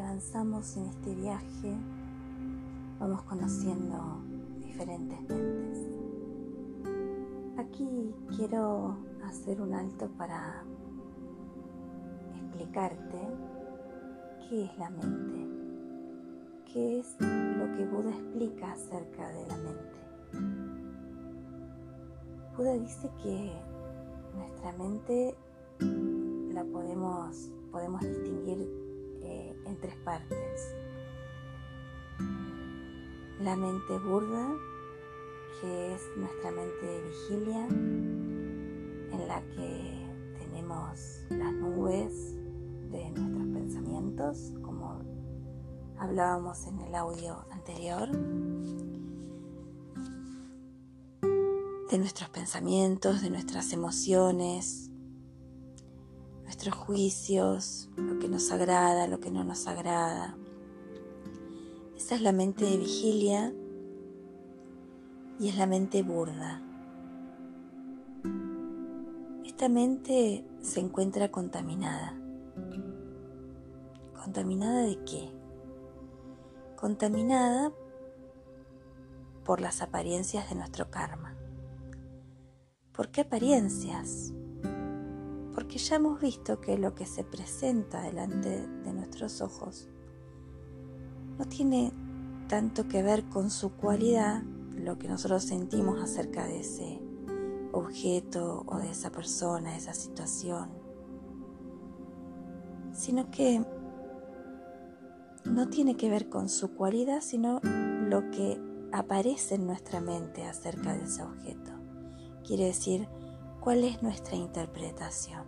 avanzamos en este viaje, vamos conociendo diferentes mentes. Aquí quiero hacer un alto para explicarte qué es la mente, qué es lo que Buda explica acerca de la mente. Buda dice que nuestra mente la podemos, podemos tres partes. La mente burda, que es nuestra mente de vigilia, en la que tenemos las nubes de nuestros pensamientos, como hablábamos en el audio anterior, de nuestros pensamientos, de nuestras emociones, nuestros juicios, lo que nos agrada, lo que no nos agrada. Esa es la mente de vigilia y es la mente burda. Esta mente se encuentra contaminada. ¿Contaminada de qué? Contaminada por las apariencias de nuestro karma. ¿Por qué apariencias? Porque ya hemos visto que lo que se presenta delante de nuestros ojos no tiene tanto que ver con su cualidad, lo que nosotros sentimos acerca de ese objeto o de esa persona, de esa situación, sino que no tiene que ver con su cualidad, sino lo que aparece en nuestra mente acerca de ese objeto. Quiere decir, cuál es nuestra interpretación.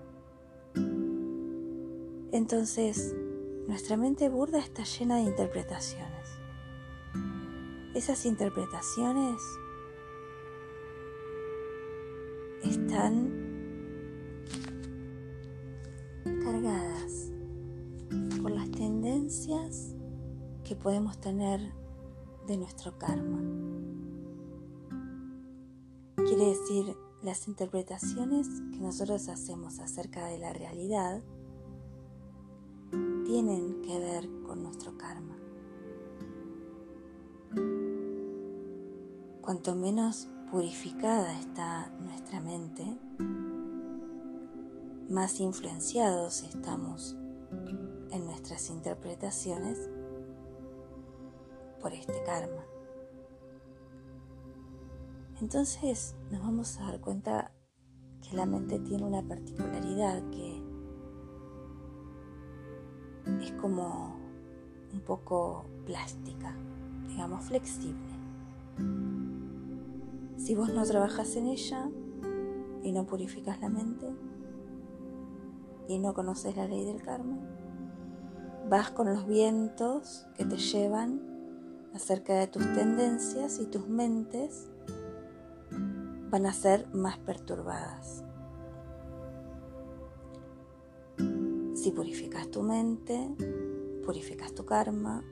Entonces, nuestra mente burda está llena de interpretaciones. Esas interpretaciones están cargadas por las tendencias que podemos tener de nuestro karma. Quiere decir, las interpretaciones que nosotros hacemos acerca de la realidad tienen que ver con nuestro karma. Cuanto menos purificada está nuestra mente, más influenciados estamos en nuestras interpretaciones por este karma. Entonces nos vamos a dar cuenta que la mente tiene una particularidad que es como un poco plástica, digamos flexible. Si vos no trabajas en ella y no purificas la mente y no conoces la ley del karma, vas con los vientos que te llevan acerca de tus tendencias y tus mentes van a ser más perturbadas. Si purificas tu mente, purificas tu karma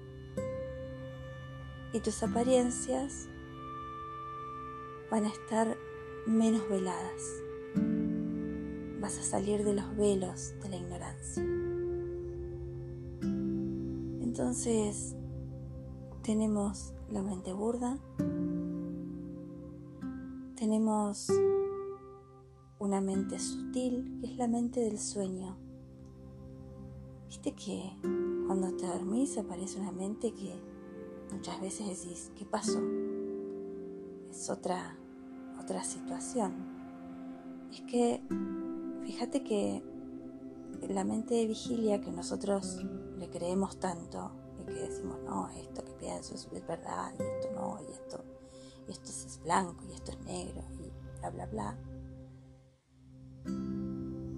y tus apariencias van a estar menos veladas. Vas a salir de los velos de la ignorancia. Entonces tenemos la mente burda, tenemos una mente sutil, que es la mente del sueño. Viste que cuando te dormís aparece una mente que muchas veces decís, ¿qué pasó? Es otra, otra situación. Es que, fíjate que la mente de vigilia que nosotros le creemos tanto y que decimos, no, esto que pienso es verdad, y esto no, y esto y esto es blanco y esto es negro y bla, bla, bla.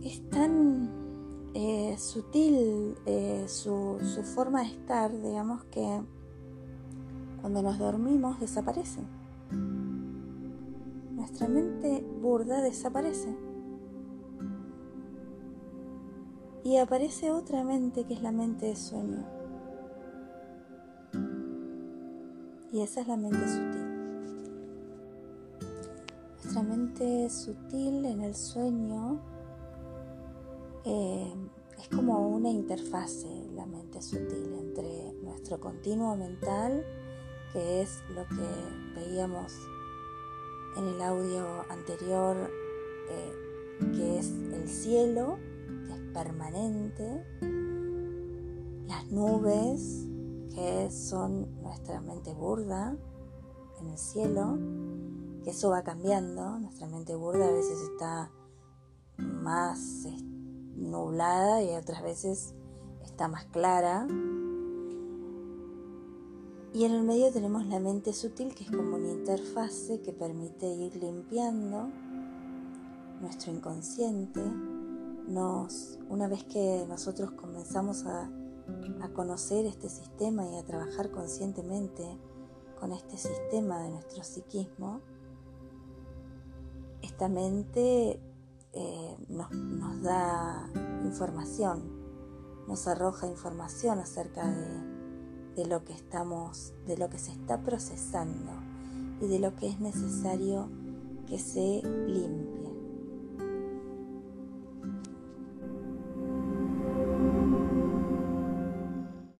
Es tan eh, sutil eh, su, su forma de estar, digamos que cuando nos dormimos desaparece. Nuestra mente burda desaparece. Y aparece otra mente que es la mente de sueño. Y esa es la mente sutil. Nuestra mente sutil en el sueño eh, es como una interfase la mente sutil entre nuestro continuo mental, que es lo que veíamos en el audio anterior, eh, que es el cielo, que es permanente, las nubes, que son nuestra mente burda en el cielo, eso va cambiando, nuestra mente burda a veces está más nublada y otras veces está más clara. Y en el medio tenemos la mente sutil, que es como una interfase que permite ir limpiando nuestro inconsciente. Nos, una vez que nosotros comenzamos a, a conocer este sistema y a trabajar conscientemente con este sistema de nuestro psiquismo, eh, nos, nos, da información, nos arroja información acerca de, de lo que estamos, de lo que se está procesando y de lo que es necesario que se limpie.